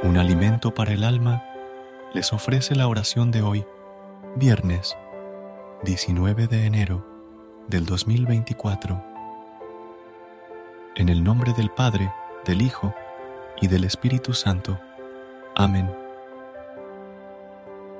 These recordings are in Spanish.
Un alimento para el alma les ofrece la oración de hoy, viernes 19 de enero del 2024. En el nombre del Padre, del Hijo y del Espíritu Santo. Amén.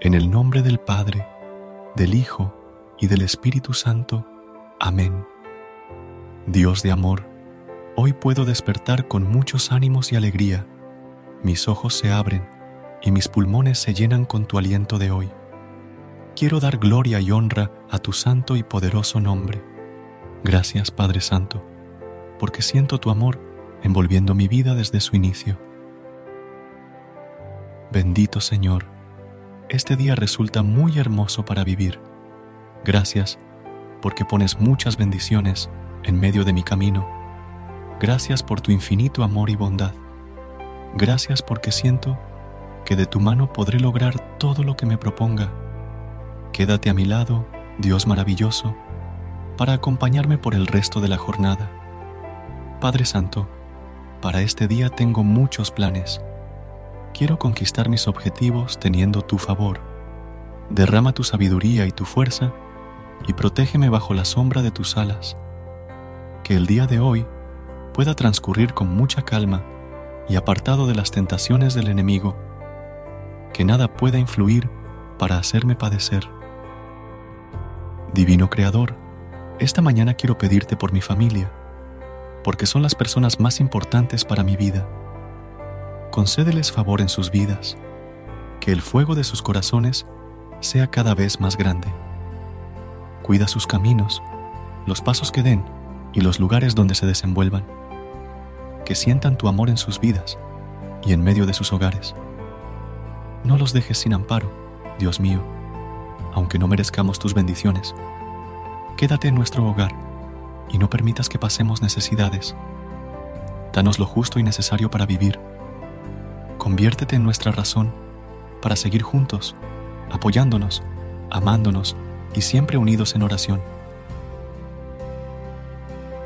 En el nombre del Padre, del Hijo y del Espíritu Santo. Amén. Dios de amor, hoy puedo despertar con muchos ánimos y alegría mis ojos se abren y mis pulmones se llenan con tu aliento de hoy. Quiero dar gloria y honra a tu santo y poderoso nombre. Gracias Padre Santo, porque siento tu amor envolviendo mi vida desde su inicio. Bendito Señor, este día resulta muy hermoso para vivir. Gracias porque pones muchas bendiciones en medio de mi camino. Gracias por tu infinito amor y bondad. Gracias porque siento que de tu mano podré lograr todo lo que me proponga. Quédate a mi lado, Dios maravilloso, para acompañarme por el resto de la jornada. Padre Santo, para este día tengo muchos planes. Quiero conquistar mis objetivos teniendo tu favor. Derrama tu sabiduría y tu fuerza y protégeme bajo la sombra de tus alas. Que el día de hoy pueda transcurrir con mucha calma y apartado de las tentaciones del enemigo, que nada pueda influir para hacerme padecer. Divino Creador, esta mañana quiero pedirte por mi familia, porque son las personas más importantes para mi vida. Concédeles favor en sus vidas, que el fuego de sus corazones sea cada vez más grande. Cuida sus caminos, los pasos que den y los lugares donde se desenvuelvan que sientan tu amor en sus vidas y en medio de sus hogares. No los dejes sin amparo, Dios mío, aunque no merezcamos tus bendiciones. Quédate en nuestro hogar y no permitas que pasemos necesidades. Danos lo justo y necesario para vivir. Conviértete en nuestra razón para seguir juntos, apoyándonos, amándonos y siempre unidos en oración.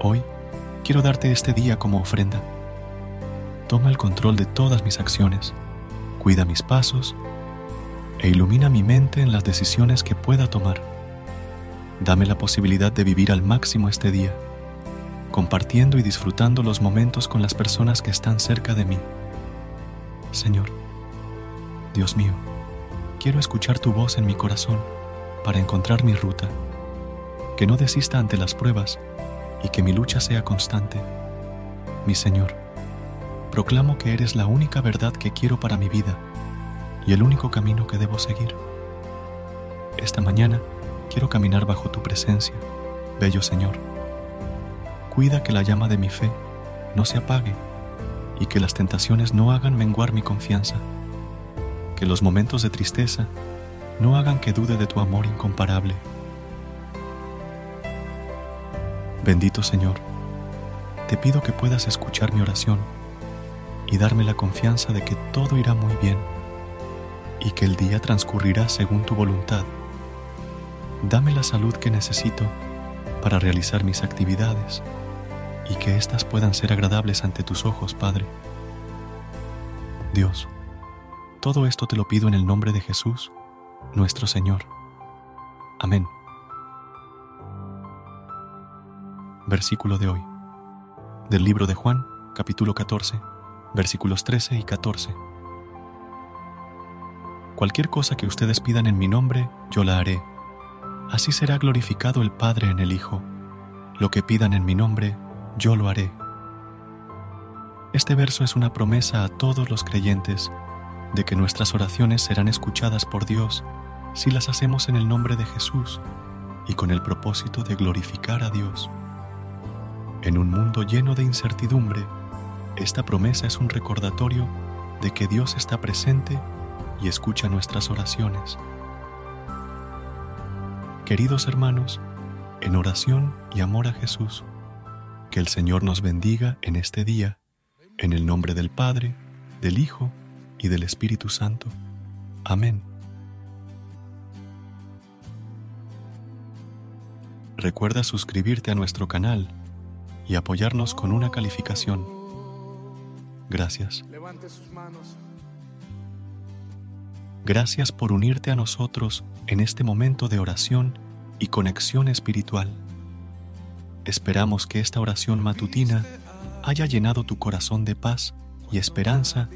Hoy, quiero darte este día como ofrenda. Toma el control de todas mis acciones, cuida mis pasos e ilumina mi mente en las decisiones que pueda tomar. Dame la posibilidad de vivir al máximo este día, compartiendo y disfrutando los momentos con las personas que están cerca de mí. Señor, Dios mío, quiero escuchar tu voz en mi corazón para encontrar mi ruta, que no desista ante las pruebas y que mi lucha sea constante. Mi Señor, proclamo que eres la única verdad que quiero para mi vida y el único camino que debo seguir. Esta mañana quiero caminar bajo tu presencia, bello Señor. Cuida que la llama de mi fe no se apague y que las tentaciones no hagan menguar mi confianza, que los momentos de tristeza no hagan que dude de tu amor incomparable Bendito Señor, te pido que puedas escuchar mi oración y darme la confianza de que todo irá muy bien y que el día transcurrirá según tu voluntad. Dame la salud que necesito para realizar mis actividades y que éstas puedan ser agradables ante tus ojos, Padre. Dios, todo esto te lo pido en el nombre de Jesús, nuestro Señor. Amén. Versículo de hoy. Del libro de Juan, capítulo 14, versículos 13 y 14. Cualquier cosa que ustedes pidan en mi nombre, yo la haré. Así será glorificado el Padre en el Hijo. Lo que pidan en mi nombre, yo lo haré. Este verso es una promesa a todos los creyentes de que nuestras oraciones serán escuchadas por Dios si las hacemos en el nombre de Jesús y con el propósito de glorificar a Dios. En un mundo lleno de incertidumbre, esta promesa es un recordatorio de que Dios está presente y escucha nuestras oraciones. Queridos hermanos, en oración y amor a Jesús, que el Señor nos bendiga en este día, en el nombre del Padre, del Hijo y del Espíritu Santo. Amén. Recuerda suscribirte a nuestro canal y apoyarnos con una calificación. Gracias. Gracias por unirte a nosotros en este momento de oración y conexión espiritual. Esperamos que esta oración matutina haya llenado tu corazón de paz y esperanza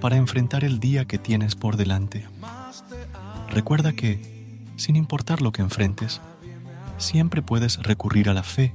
para enfrentar el día que tienes por delante. Recuerda que, sin importar lo que enfrentes, siempre puedes recurrir a la fe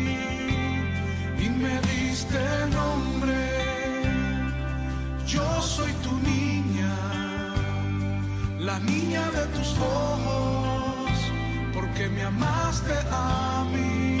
La niña de tus ojos, porque me amaste a mí,